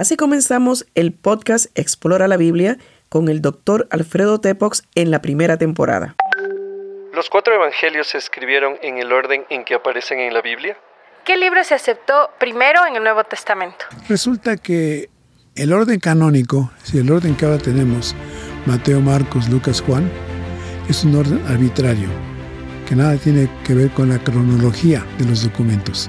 Así comenzamos el podcast Explora la Biblia con el doctor Alfredo Tepox en la primera temporada. ¿Los cuatro evangelios se escribieron en el orden en que aparecen en la Biblia? ¿Qué libro se aceptó primero en el Nuevo Testamento? Resulta que el orden canónico, si el orden que ahora tenemos, Mateo, Marcos, Lucas, Juan, es un orden arbitrario, que nada tiene que ver con la cronología de los documentos.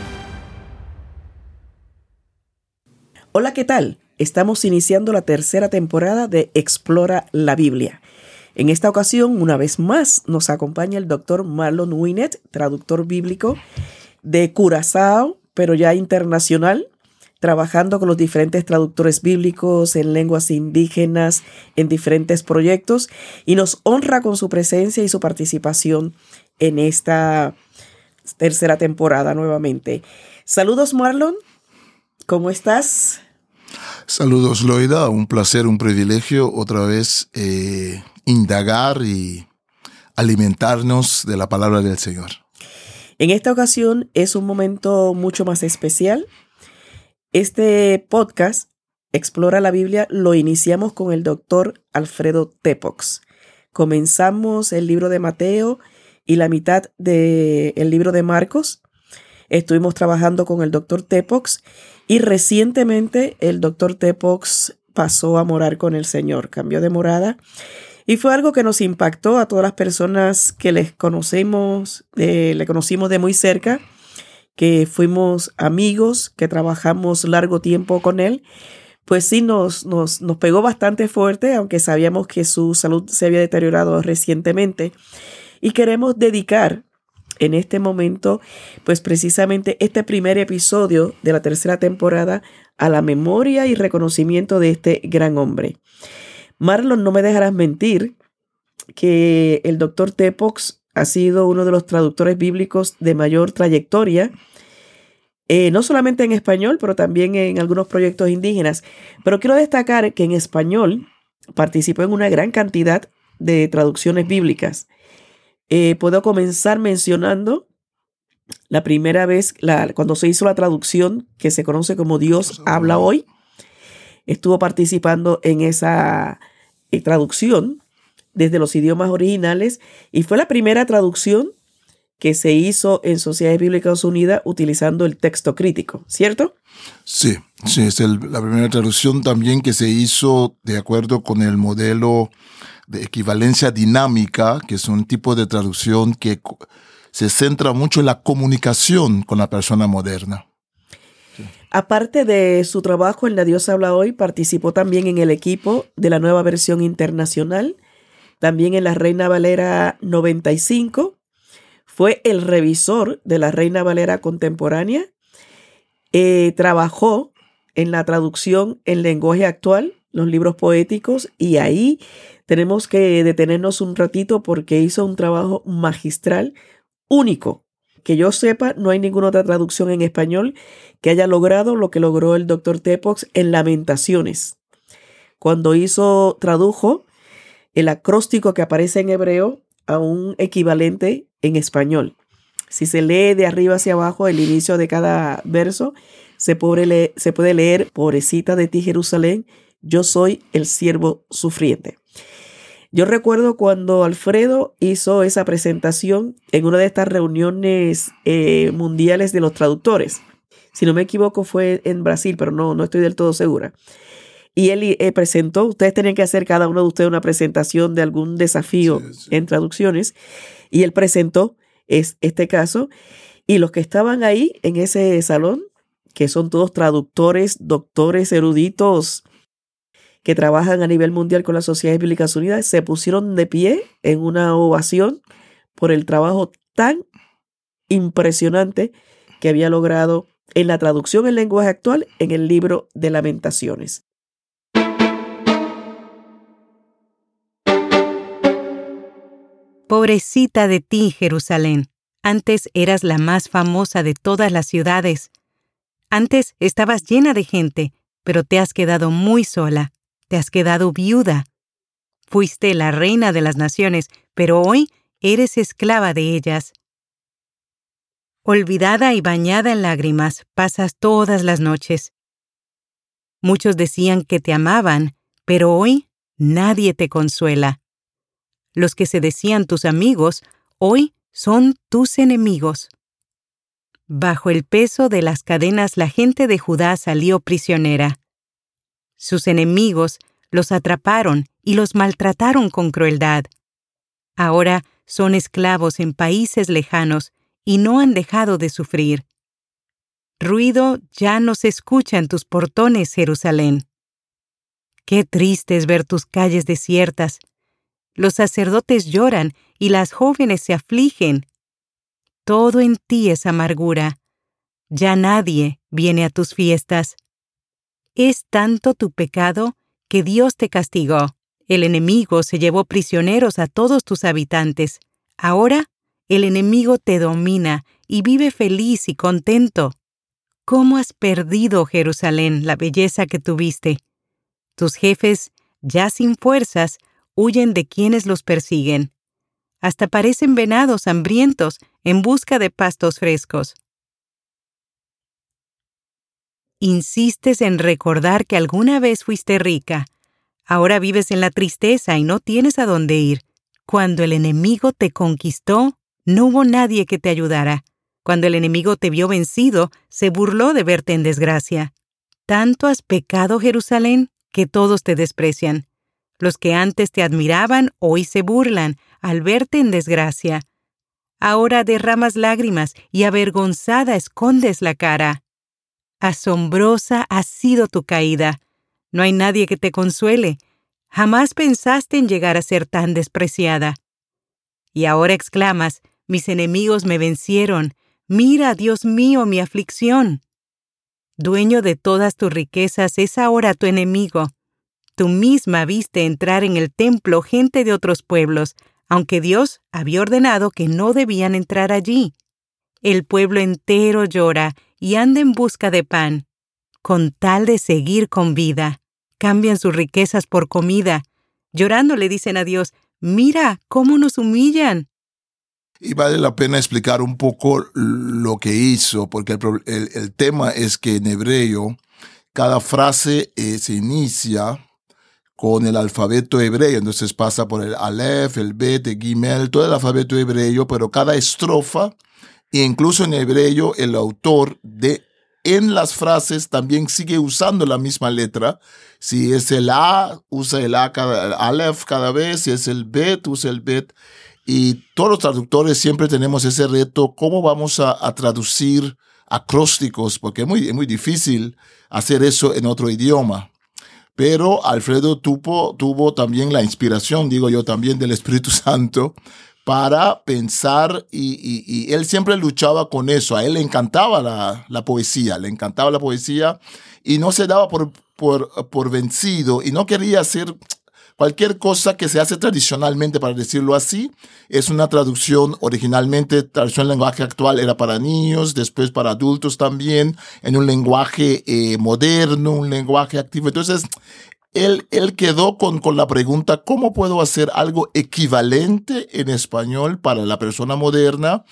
Hola, ¿qué tal? Estamos iniciando la tercera temporada de Explora la Biblia. En esta ocasión, una vez más, nos acompaña el doctor Marlon Winnet, traductor bíblico de Curazao, pero ya internacional, trabajando con los diferentes traductores bíblicos en lenguas indígenas en diferentes proyectos y nos honra con su presencia y su participación en esta tercera temporada nuevamente. Saludos Marlon, ¿Cómo estás? Saludos, Loida. Un placer, un privilegio otra vez eh, indagar y alimentarnos de la palabra del Señor. En esta ocasión es un momento mucho más especial. Este podcast, Explora la Biblia, lo iniciamos con el doctor Alfredo Tepox. Comenzamos el libro de Mateo y la mitad del libro de Marcos. Estuvimos trabajando con el doctor Tepox y recientemente el doctor Tepox pasó a morar con el Señor, cambió de morada. Y fue algo que nos impactó a todas las personas que les conocemos, eh, le conocimos de muy cerca, que fuimos amigos, que trabajamos largo tiempo con él. Pues sí, nos, nos, nos pegó bastante fuerte, aunque sabíamos que su salud se había deteriorado recientemente. Y queremos dedicar en este momento, pues precisamente este primer episodio de la tercera temporada a la memoria y reconocimiento de este gran hombre. Marlon, no me dejarás mentir que el doctor Tepox ha sido uno de los traductores bíblicos de mayor trayectoria, eh, no solamente en español, pero también en algunos proyectos indígenas. Pero quiero destacar que en español participó en una gran cantidad de traducciones bíblicas. Eh, puedo comenzar mencionando la primera vez, la, cuando se hizo la traducción que se conoce como Dios habla hoy, estuvo participando en esa eh, traducción desde los idiomas originales y fue la primera traducción que se hizo en Sociedades Bíblicas Unidas utilizando el texto crítico, ¿cierto? Sí, sí, es la primera traducción también que se hizo de acuerdo con el modelo de equivalencia dinámica, que es un tipo de traducción que se centra mucho en la comunicación con la persona moderna. Aparte de su trabajo en La Dios habla hoy, participó también en el equipo de la nueva versión internacional, también en la Reina Valera 95, fue el revisor de la Reina Valera contemporánea, eh, trabajó en la traducción en lenguaje actual, los libros poéticos, y ahí tenemos que detenernos un ratito porque hizo un trabajo magistral único. Que yo sepa, no hay ninguna otra traducción en español que haya logrado lo que logró el doctor Tepox en Lamentaciones. Cuando hizo, tradujo el acróstico que aparece en hebreo a un equivalente en español. Si se lee de arriba hacia abajo el inicio de cada verso, se puede leer, se puede leer pobrecita de ti Jerusalén, yo soy el siervo sufriente. Yo recuerdo cuando Alfredo hizo esa presentación en una de estas reuniones eh, mundiales de los traductores. Si no me equivoco fue en Brasil, pero no, no estoy del todo segura. Y él eh, presentó, ustedes tenían que hacer cada uno de ustedes una presentación de algún desafío en traducciones. Y él presentó es, este caso. Y los que estaban ahí en ese salón, que son todos traductores, doctores, eruditos, que trabajan a nivel mundial con las Sociedades Bíblicas Unidas se pusieron de pie en una ovación por el trabajo tan impresionante que había logrado en la traducción en lenguaje actual en el libro de lamentaciones. Pobrecita de ti, Jerusalén. Antes eras la más famosa de todas las ciudades. Antes estabas llena de gente, pero te has quedado muy sola. Te has quedado viuda. Fuiste la reina de las naciones, pero hoy eres esclava de ellas. Olvidada y bañada en lágrimas, pasas todas las noches. Muchos decían que te amaban, pero hoy nadie te consuela. Los que se decían tus amigos, hoy son tus enemigos. Bajo el peso de las cadenas la gente de Judá salió prisionera. Sus enemigos los atraparon y los maltrataron con crueldad. Ahora son esclavos en países lejanos y no han dejado de sufrir. Ruido ya no se escucha en tus portones, Jerusalén. Qué triste es ver tus calles desiertas. Los sacerdotes lloran y las jóvenes se afligen. Todo en ti es amargura. Ya nadie viene a tus fiestas. Es tanto tu pecado que Dios te castigó. El enemigo se llevó prisioneros a todos tus habitantes. Ahora el enemigo te domina y vive feliz y contento. ¿Cómo has perdido, Jerusalén, la belleza que tuviste? Tus jefes, ya sin fuerzas, huyen de quienes los persiguen. Hasta parecen venados hambrientos en busca de pastos frescos. Insistes en recordar que alguna vez fuiste rica. Ahora vives en la tristeza y no tienes a dónde ir. Cuando el enemigo te conquistó, no hubo nadie que te ayudara. Cuando el enemigo te vio vencido, se burló de verte en desgracia. Tanto has pecado, Jerusalén, que todos te desprecian. Los que antes te admiraban hoy se burlan al verte en desgracia. Ahora derramas lágrimas y avergonzada escondes la cara. Asombrosa ha sido tu caída. No hay nadie que te consuele. Jamás pensaste en llegar a ser tan despreciada. Y ahora exclamas, mis enemigos me vencieron. Mira, Dios mío, mi aflicción. Dueño de todas tus riquezas es ahora tu enemigo. Tú misma viste entrar en el templo gente de otros pueblos, aunque Dios había ordenado que no debían entrar allí. El pueblo entero llora y anda en busca de pan, con tal de seguir con vida. Cambian sus riquezas por comida. Llorando le dicen a Dios, mira cómo nos humillan. Y vale la pena explicar un poco lo que hizo, porque el, tema es que en hebreo cada frase eh, se inicia con el alfabeto hebreo, entonces pasa por el Aleph, el Bet, el Gimel, todo el alfabeto hebreo, pero cada estrofa e incluso en hebreo, el autor de en las frases también sigue usando la misma letra. Si es el A, usa el A cada, Aleph cada vez. Si es el Bet, usa el Bet. Y todos los traductores siempre tenemos ese reto, ¿cómo vamos a, traducir acrósticos? Porque es muy, muy difícil hacer eso en otro idioma. Pero Alfredo tuvo, tuvo también la inspiración, digo yo también, del Espíritu Santo para pensar y, él siempre luchaba con eso. A él le encantaba la, poesía, le encantaba la poesía y no se daba por, por, vencido y no quería hacer cualquier cosa que se hace tradicionalmente, para decirlo así. Es una traducción originalmente, traducción en lenguaje actual era para niños, después para adultos también, en un lenguaje eh, moderno, un lenguaje activo. Entonces, él, él quedó con, con la pregunta, ¿cómo puedo hacer algo equivalente en español para la persona moderna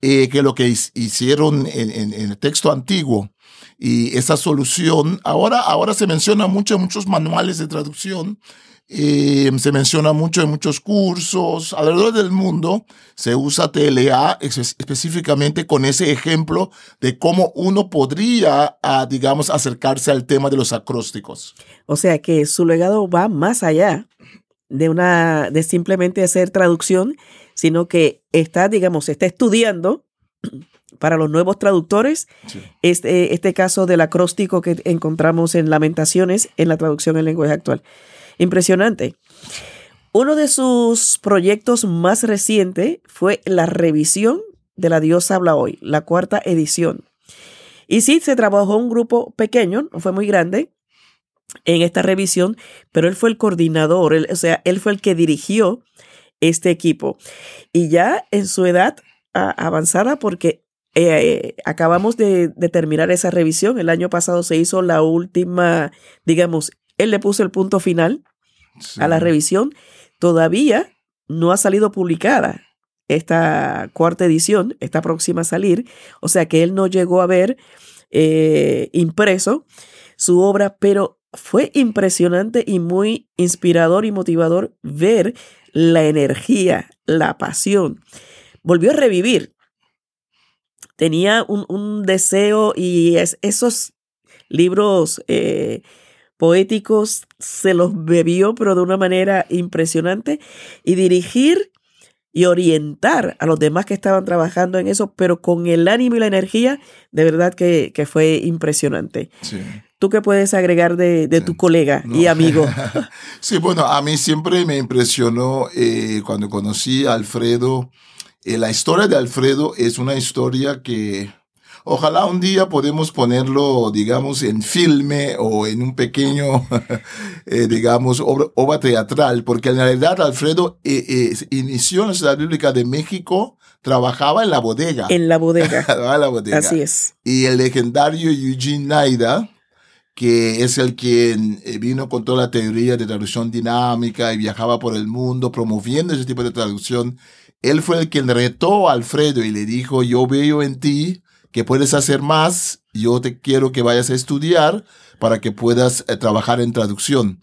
eh, que lo que hicieron en, en, el texto antiguo? Y esa solución, ahora, ahora se menciona mucho en muchos manuales de traducción, eh, se menciona mucho en muchos cursos alrededor del mundo. Se usa TLA específicamente con ese ejemplo de cómo uno podría, ah, digamos, acercarse al tema de los acrósticos. O sea que su legado va más allá de una de simplemente hacer traducción, sino que está, digamos, está estudiando para los nuevos traductores este, este caso del acróstico que encontramos en Lamentaciones en la traducción en lenguaje actual. Impresionante. Uno de sus proyectos más recientes fue la revisión de La Diosa Habla Hoy, la cuarta edición. Y sí, se trabajó un grupo pequeño, no fue muy grande, en esta revisión, pero él fue el coordinador, o sea, él fue el que dirigió este equipo. Y ya en su edad avanzada, porque eh, acabamos de, terminar esa revisión, el año pasado se hizo la última, digamos, él le puso el punto final a la revisión, todavía no ha salido publicada esta cuarta edición, está próxima a salir, o sea que él no llegó a ver eh, impreso su obra, pero fue impresionante y muy inspirador y motivador ver la energía, la pasión. Volvió a revivir. Tenía un, deseo y esos libros eh, poéticos se los bebió, pero de una manera impresionante. Y dirigir y orientar a los demás que estaban trabajando en eso, pero con el ánimo y la energía, de verdad que, que fue impresionante. Sí. ¿Tú qué puedes agregar de, tu colega y amigo? sí, bueno, a mí siempre me impresionó eh, cuando conocí a Alfredo. Eh, la historia de Alfredo es una historia que ojalá un día podemos ponerlo, digamos, en filme o en un pequeño, eh, digamos, obra, teatral, porque en realidad Alfredo inició en la Ciudad Bíblica de México trabajaba en la bodega. En la bodega. en la bodega. Así es. Y el legendario Eugene Naida, que es el quien eh, vino con toda la teoría de traducción dinámica y viajaba por el mundo promoviendo ese tipo de traducción. Él fue el quien retó a Alfredo y le dijo, yo veo en ti que puedes hacer más, yo te quiero que vayas a estudiar para que puedas eh, trabajar en traducción.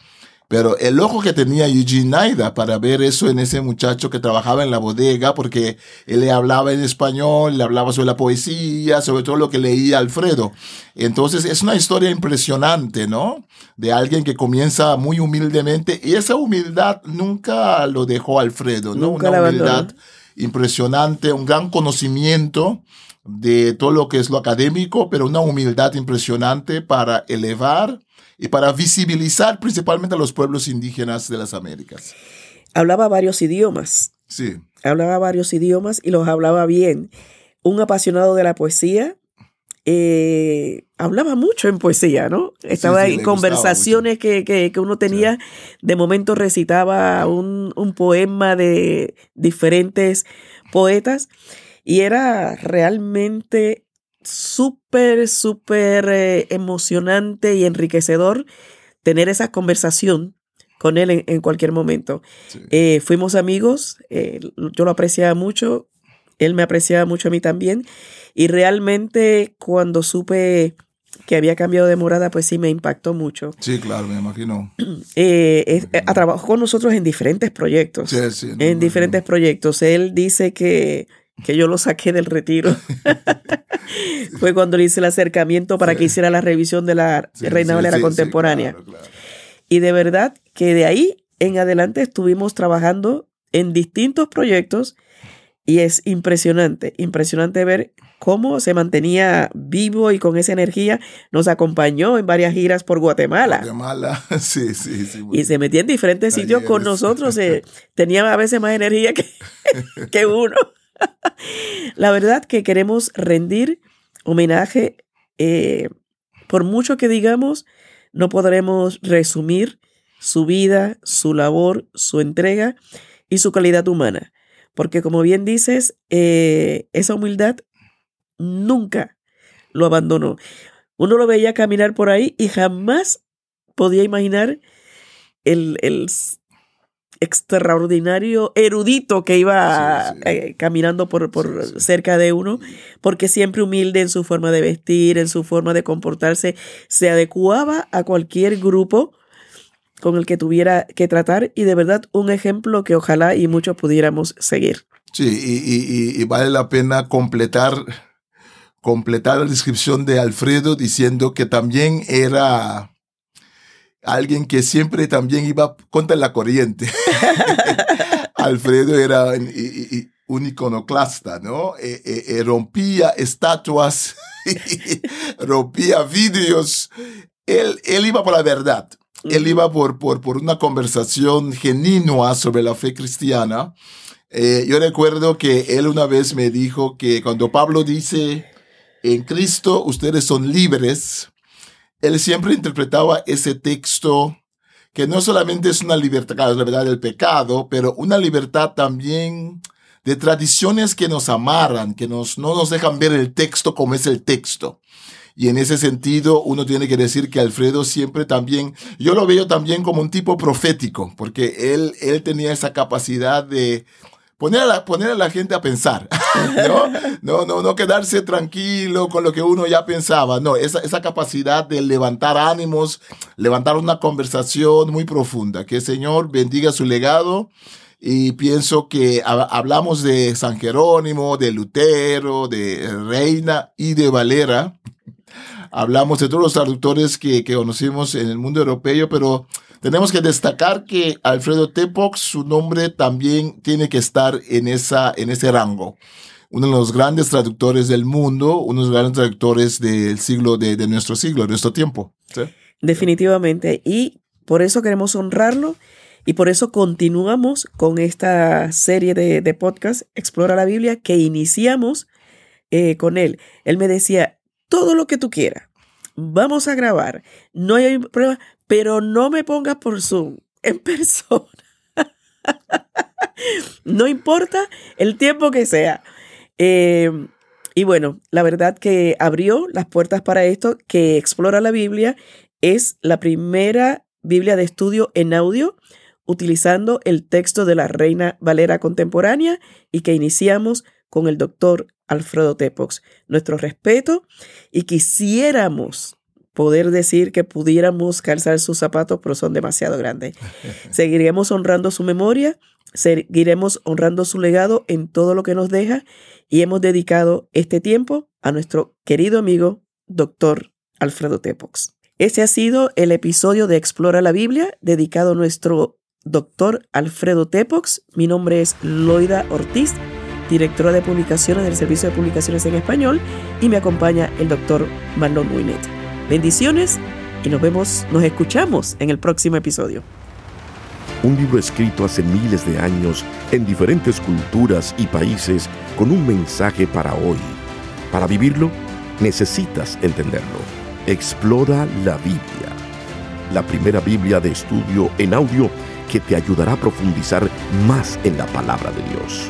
Pero el ojo que tenía Eugene Naida para ver eso en ese muchacho que trabajaba en la bodega, porque él le hablaba en español, le hablaba sobre la poesía, sobre todo lo que leía Alfredo. Entonces es una historia impresionante, ¿no? De alguien que comienza muy humildemente y esa humildad nunca lo dejó Alfredo, ¿no? una humildad impresionante, un gran conocimiento de todo lo que es lo académico, pero una humildad impresionante para elevar y para visibilizar principalmente a los pueblos indígenas de las Américas. Hablaba varios idiomas. Sí. Hablaba varios idiomas y los hablaba bien. Un apasionado de la poesía. Eh, hablaba mucho en poesía, ¿no? Estaba en conversaciones que, uno tenía. De momento recitaba un, un poema de diferentes poetas y era realmente súper, súper eh, emocionante y enriquecedor tener esa conversación con él en, cualquier momento. Eh, fuimos amigos, eh, yo lo apreciaba mucho, él me apreciaba mucho a mí también, y realmente cuando supe que había cambiado de morada, pues sí me impactó mucho. Sí, claro, me imagino. ha trabajado con nosotros en diferentes proyectos. Sí, sí, en diferentes proyectos. Él dice que que yo lo saqué del retiro. Fue cuando le hice el acercamiento para que hiciera la revisión de la Reina Valera contemporánea. Y de verdad que de ahí en adelante estuvimos trabajando en distintos proyectos y es impresionante, impresionante ver cómo se mantenía vivo y con esa energía. Nos acompañó en varias giras por Guatemala. Guatemala, sí, sí, sí. Y se metía en diferentes sitios con nosotros. Eh, tenía a veces más energía que, que uno. La verdad que queremos rendir homenaje, eh, por mucho que digamos, no podremos resumir su vida, su labor, su entrega y su calidad humana. Porque como bien dices, eh, esa humildad nunca lo abandonó. Uno lo veía caminar por ahí y jamás podía imaginar el, el extraordinario erudito que iba eh, caminando por, por cerca de uno, porque siempre humilde en su forma de vestir, en su forma de comportarse, se adecuaba a cualquier grupo con el que tuviera que tratar y de verdad un ejemplo que ojalá y muchos pudiéramos seguir. Sí, y, y, y vale la pena completar completar la descripción de Alfredo diciendo que también era alguien que siempre también iba contra la corriente. Alfredo era un iconoclasta, ¿no? Eh, eh, eh, rompía estatuas, rompía vidrios. Él, él iba por la verdad. Él iba por, por, por una conversación genuina sobre la fe cristiana. yo recuerdo que él una vez me dijo que cuando Pablo dice en Cristo ustedes son libres, él siempre interpretaba ese texto que no solamente es una libertad, la libertad del pecado, pero una libertad también de tradiciones que nos amarran, que nos, no nos dejan ver el texto como es el texto. Y en ese sentido, uno tiene que decir que Alfredo siempre también, yo lo veo también como un tipo profético, porque él, él tenía esa capacidad de poner a la, poner a la gente a pensar, ¿no? No, no, no quedarse tranquilo con lo que uno ya pensaba, no, esa, esa capacidad de levantar ánimos, levantar una conversación muy profunda. Que el Señor bendiga su legado y pienso que hablamos de San Jerónimo, de Lutero, de Reina y de Valera. Hablamos de todos los traductores que, que conocimos en el mundo europeo, pero tenemos que destacar que Alfredo Tepox, su nombre también tiene que estar en, esa, en ese rango. Uno de los grandes traductores del mundo, uno de los grandes traductores del siglo, de, de nuestro siglo, de nuestro tiempo. Definitivamente. Y por eso queremos honrarlo y por eso continuamos con esta serie de, de podcast, Explora la Biblia, que iniciamos eh, con él. Él me decía, todo lo que tú quieras, vamos a grabar, no hay problema, pero no me pongas por Zoom, en persona. no importa el tiempo que sea. Em, y bueno, la verdad que abrió las puertas para esto, que Explora la Biblia es la primera Biblia de estudio en audio utilizando el texto de la Reina Valera contemporánea y que iniciamos con el doctor Alfredo Tepox. Nuestro respeto y quisiéramos poder decir que pudiéramos calzar sus zapatos, pero son demasiado grandes. Seguiremos honrando su memoria, seguiremos honrando su legado en todo lo que nos deja y hemos dedicado este tiempo a nuestro querido amigo, doctor Alfredo Tepox. Este ha sido el episodio de Explora la Biblia dedicado a nuestro doctor Alfredo Tepox. Mi nombre es Loida Ortiz, directora de publicaciones del Servicio de Publicaciones en Español, y me acompaña el doctor Marlon Muinet. Bendiciones y nos vemos, nos escuchamos en el próximo episodio. Un libro escrito hace miles de años en diferentes culturas y países con un mensaje para hoy. Para vivirlo, necesitas entenderlo. Explora la Biblia. La primera Biblia de estudio en audio que te ayudará a profundizar más en la palabra de Dios.